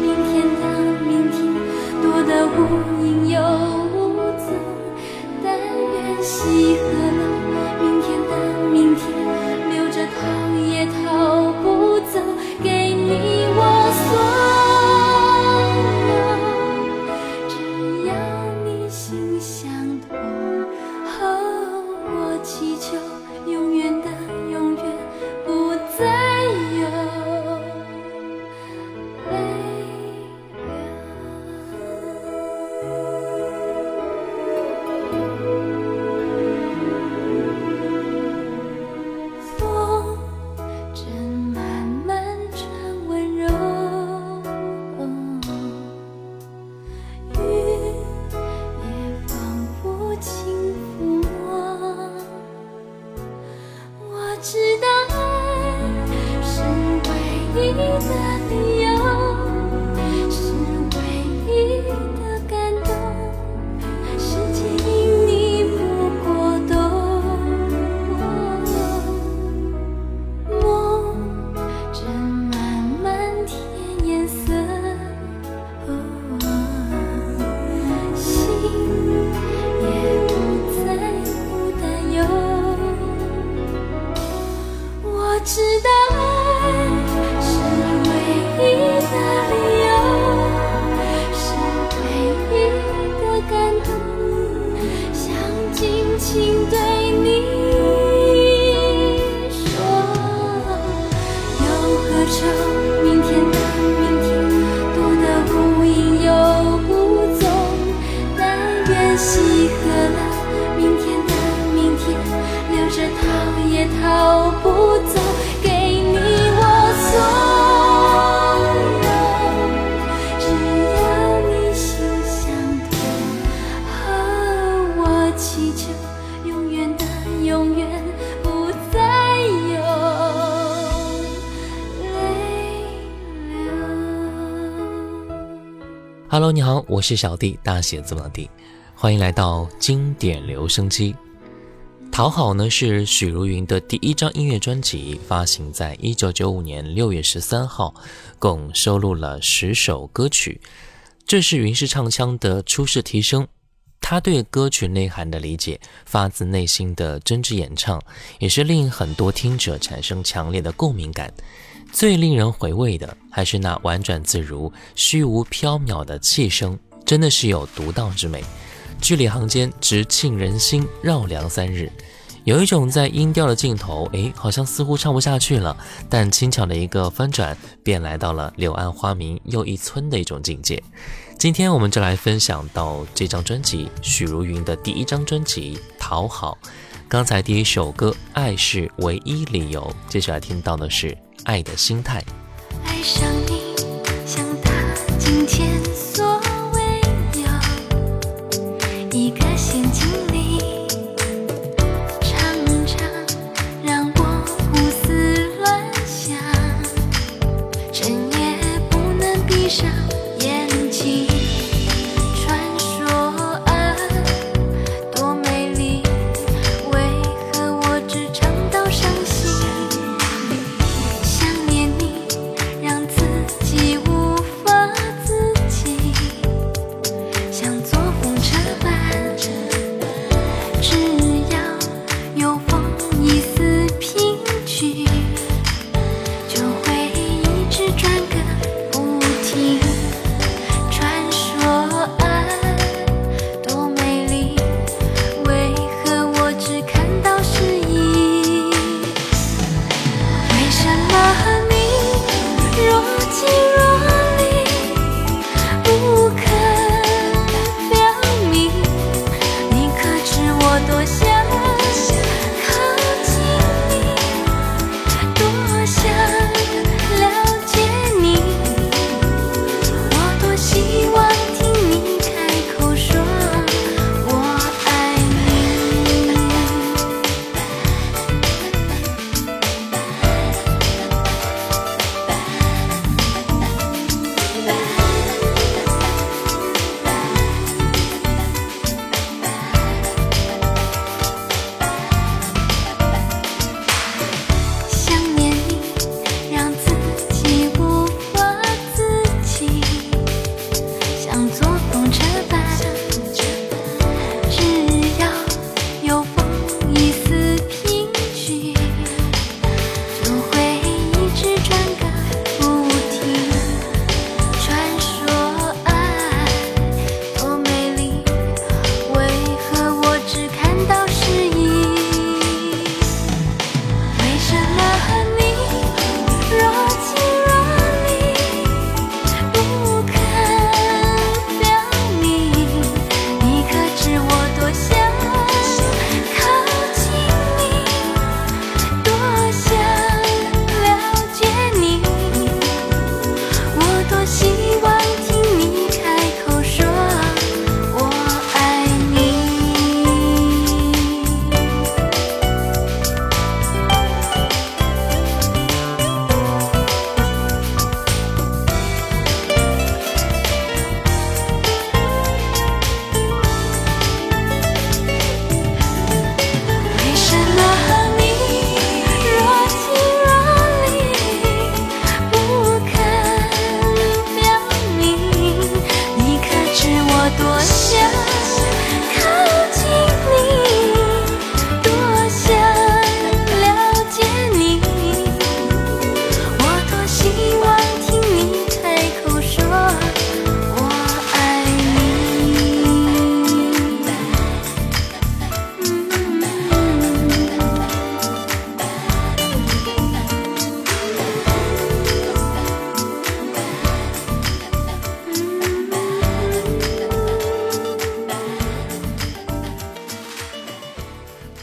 明天的明天，多得无影又无踪，但愿西河。我是小弟，大写字母的弟，欢迎来到经典留声机。讨好呢是许茹芸的第一张音乐专辑，发行在一九九五年六月十三号，共收录了十首歌曲。这是云氏唱腔的初试提升，他对歌曲内涵的理解，发自内心的真挚演唱，也是令很多听者产生强烈的共鸣感。最令人回味的，还是那婉转自如、虚无缥缈的气声，真的是有独到之美。句里行间直沁人心，绕梁三日。有一种在音调的尽头，诶，好像似乎唱不下去了，但轻巧的一个翻转，便来到了柳暗花明又一村的一种境界。今天我们就来分享到这张专辑，许茹芸的第一张专辑《讨好》。刚才第一首歌《爱是唯一理由》，接下来听到的是《爱的心态》。爱上你，像他今天所，一个陷阱里，常常让我胡思乱想，整夜不能闭上。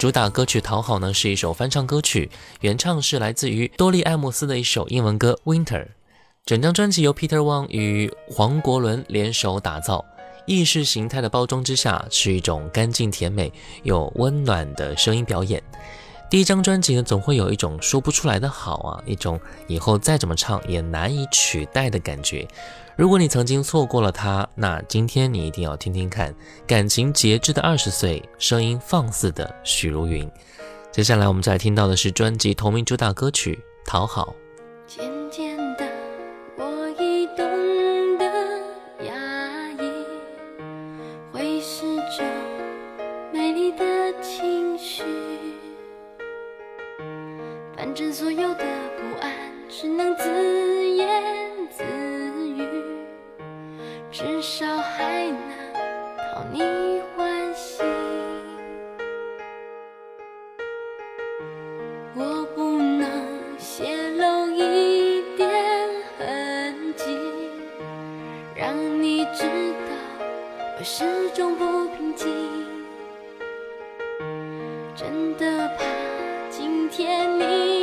主打歌曲《讨好》呢是一首翻唱歌曲，原唱是来自于多利·艾默斯的一首英文歌《Winter》。整张专辑由 Peter Wang 与黄国伦联手打造，意识形态的包装之下是一种干净甜美又温暖的声音表演。第一张专辑呢，总会有一种说不出来的好啊，一种以后再怎么唱也难以取代的感觉。如果你曾经错过了他，那今天你一定要听听看，感情节制的二十岁，声音放肆的许茹芸。接下来我们再听到的是专辑同名主打歌曲《讨好》。真的怕今天你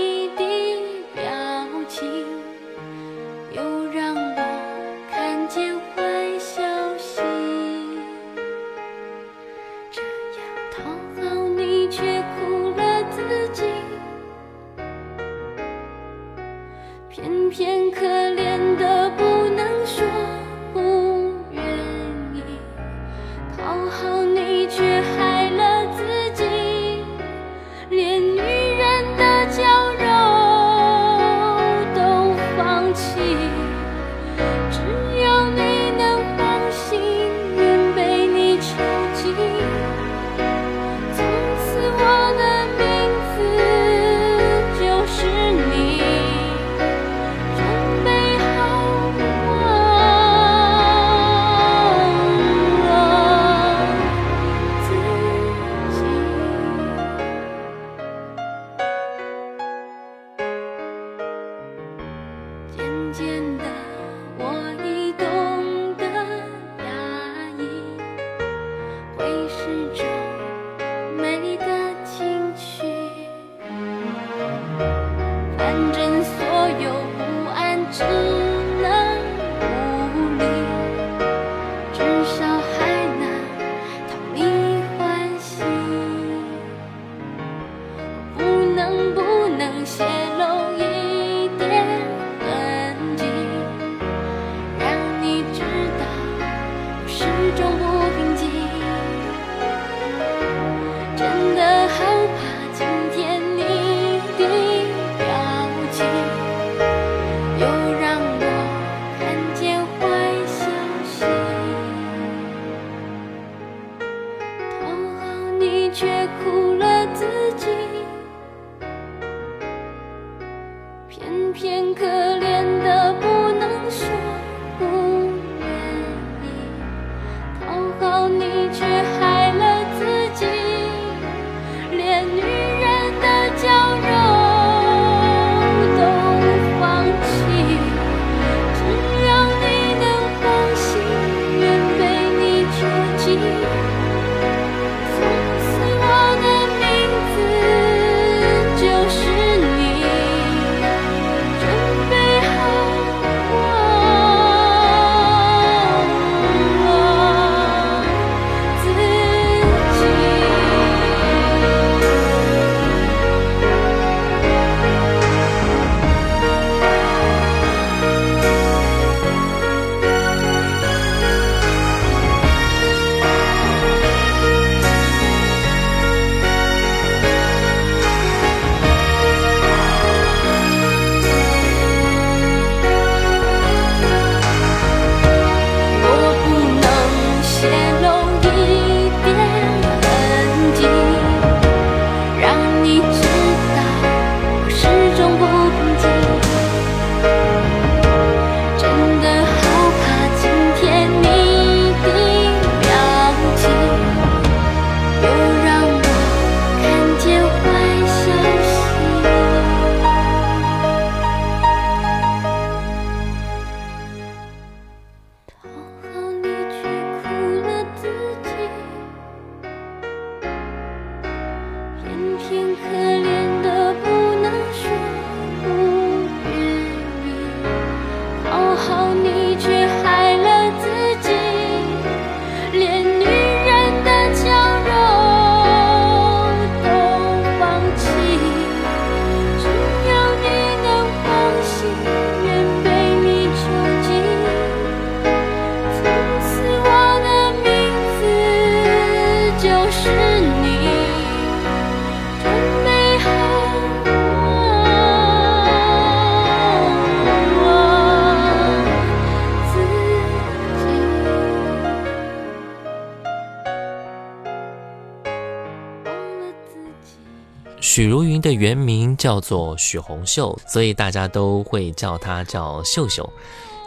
的原名叫做许红秀，所以大家都会叫她叫秀秀。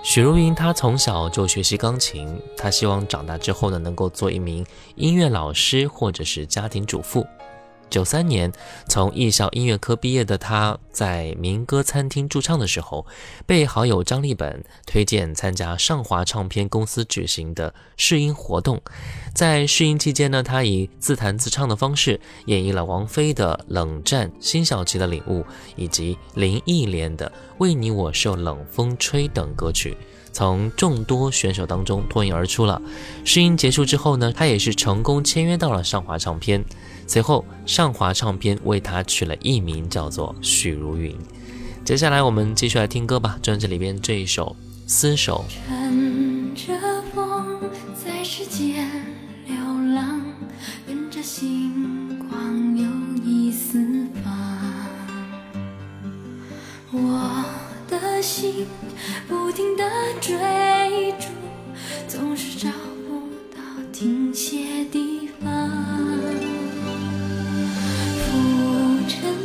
许茹芸她从小就学习钢琴，她希望长大之后呢，能够做一名音乐老师或者是家庭主妇。九三年从艺校音乐科毕业的他，在民歌餐厅驻唱的时候，被好友张立本推荐参加上华唱片公司举行的试音活动。在试音期间呢，他以自弹自唱的方式演绎了王菲的《冷战》、辛晓琪的《领悟》以及林忆莲的《为你我受冷风吹》等歌曲。从众多选手当中脱颖而出了。试音结束之后呢，他也是成功签约到了上华唱片。随后，上华唱片为他取了艺名，叫做许茹芸。接下来我们继续来听歌吧，专辑里边这一首《厮守》。乘着风在世间流浪，跟着星光游弋四方。我的心。不停地追逐，总是找不到停歇地方。尘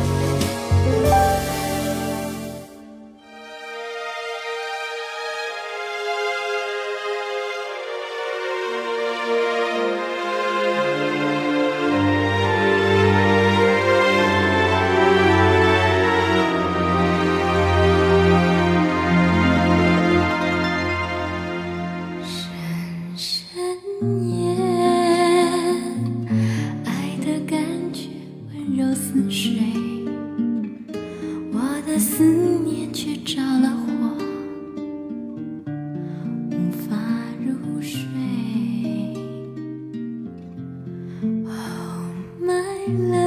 love.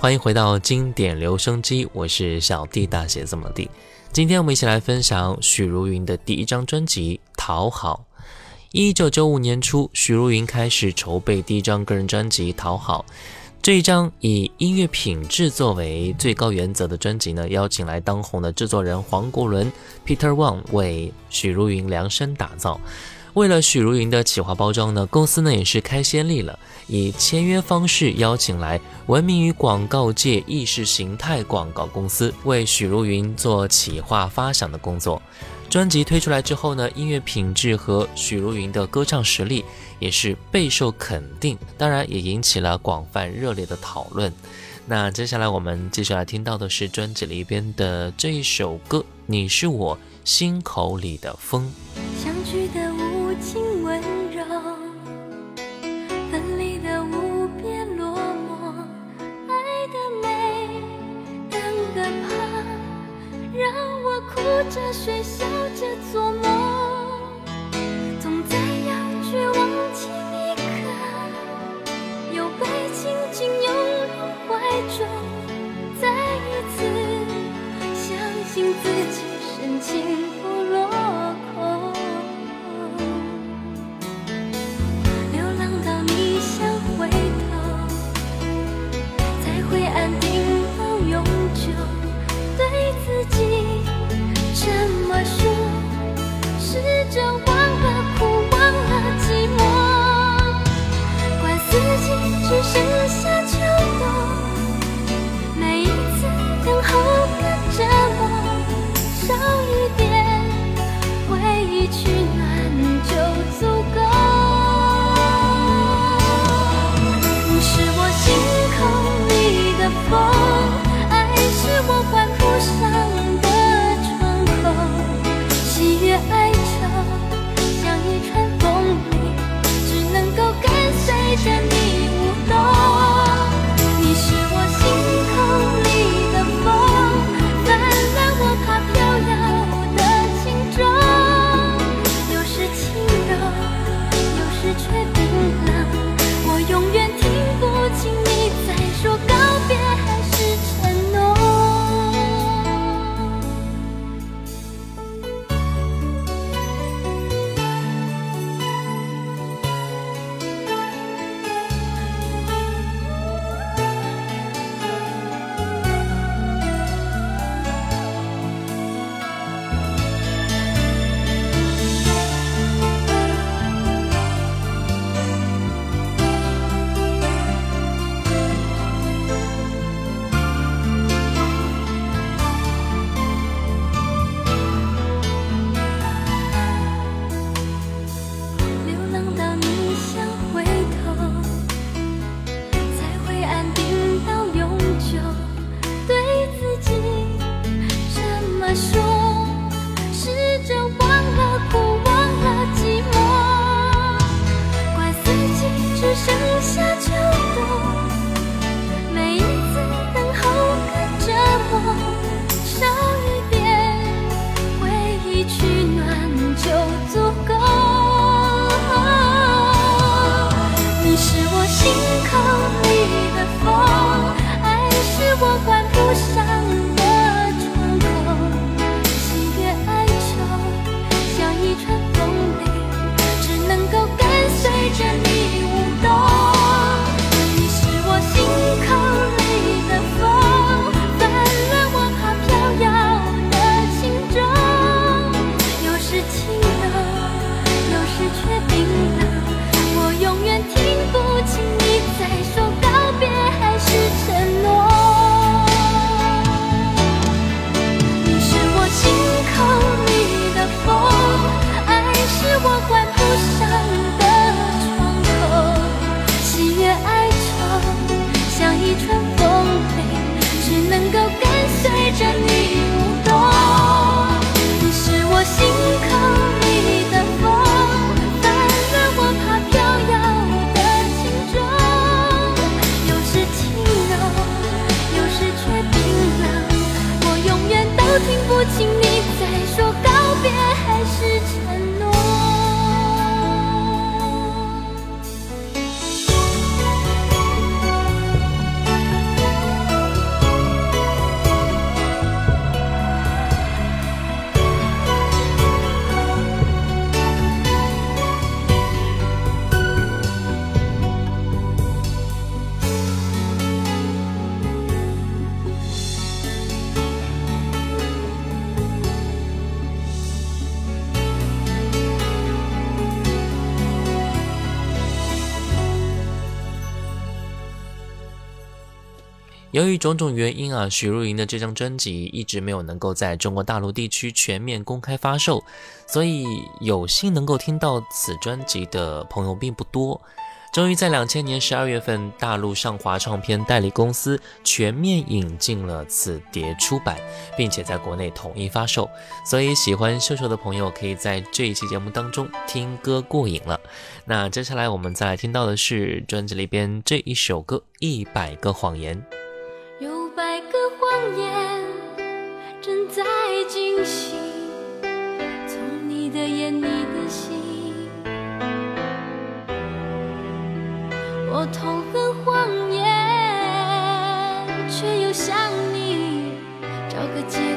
欢迎回到经典留声机，我是小弟大写字母弟。今天我们一起来分享许茹芸的第一张专辑《讨好》。一九九五年初，许茹芸开始筹备第一张个人专辑《讨好》。这一张以音乐品质作为最高原则的专辑呢，邀请来当红的制作人黄国伦 （Peter Wang） 为许茹芸量身打造。为了许茹芸的企划包装呢，公司呢也是开先例了，以签约方式邀请来闻名于广告界意识形态广告公司为许茹芸做企划发想的工作。专辑推出来之后呢，音乐品质和许茹芸的歌唱实力也是备受肯定，当然也引起了广泛热烈的讨论。那接下来我们继续来听到的是专辑里边的这一首歌，《你是我心口里的风》。相聚的哭着睡，笑着做梦，总在要绝望前一刻又被紧紧拥入怀中，再一次相信自己深情。由于种种原因啊许茹芸的这张专辑一直没有能够在中国大陆地区全面公开发售所以有幸能够听到此专辑的朋友并不多终于在两千年十二月份大陆上华唱片代理公司全面引进了此碟出版并且在国内统一发售。所以喜欢秀秀的朋友可以在这一期节目当中听歌过瘾了。那接下来我们再来听到的是专辑里边这一首歌一百个谎言。谎言正在进行，从你的眼，你的心。我痛恨谎言，却又想你，找个。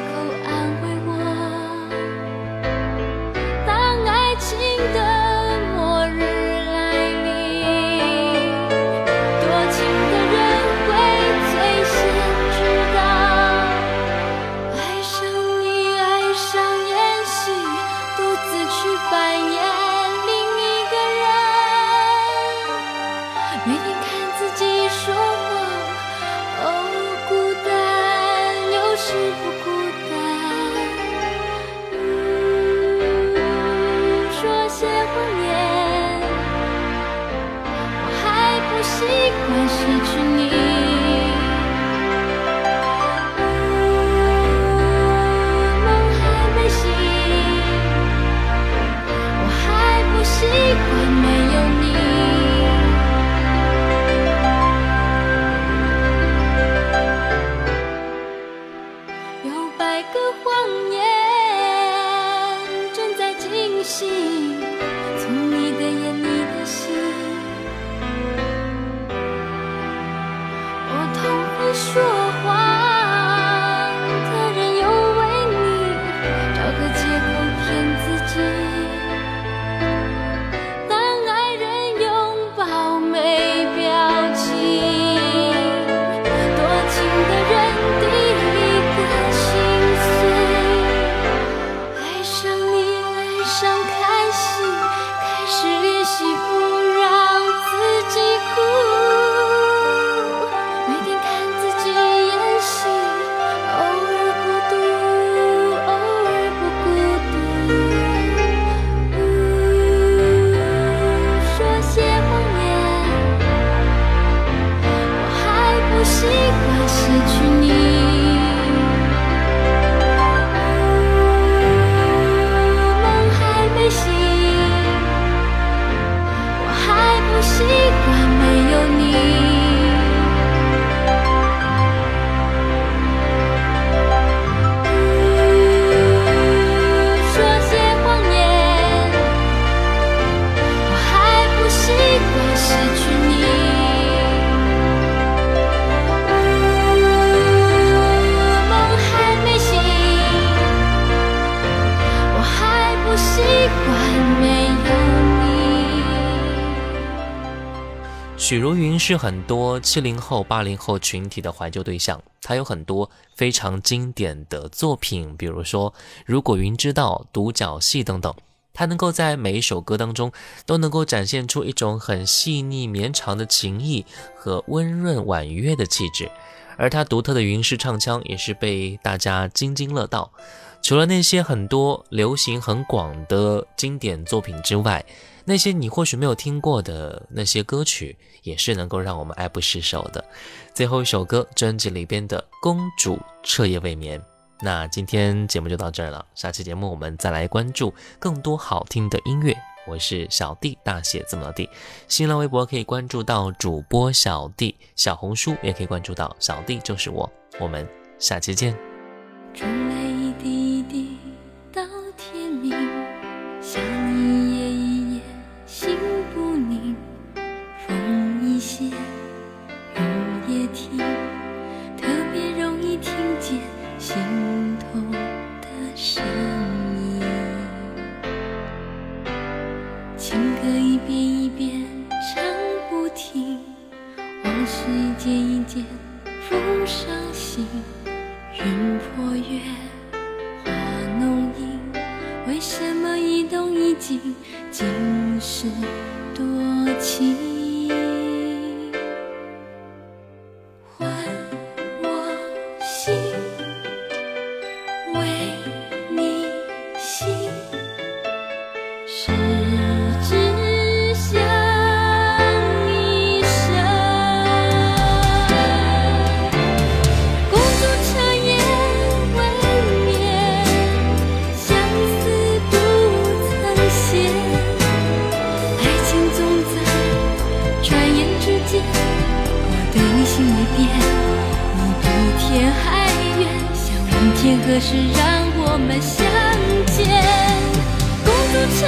许茹芸是很多七零后、八零后群体的怀旧对象，她有很多非常经典的作品，比如说《如果云知道》《独角戏》等等。她能够在每一首歌当中都能够展现出一种很细腻绵长的情意和温润婉约的气质，而她独特的云式唱腔也是被大家津津乐道。除了那些很多流行很广的经典作品之外，那些你或许没有听过的那些歌曲，也是能够让我们爱不释手的。最后一首歌，专辑里边的《公主彻夜未眠》。那今天节目就到这儿了，下期节目我们再来关注更多好听的音乐。我是小弟，大写字母的弟。新浪微博可以关注到主播小弟，小红书也可以关注到小弟就是我。我们下期见。何时让我们相见？公主彻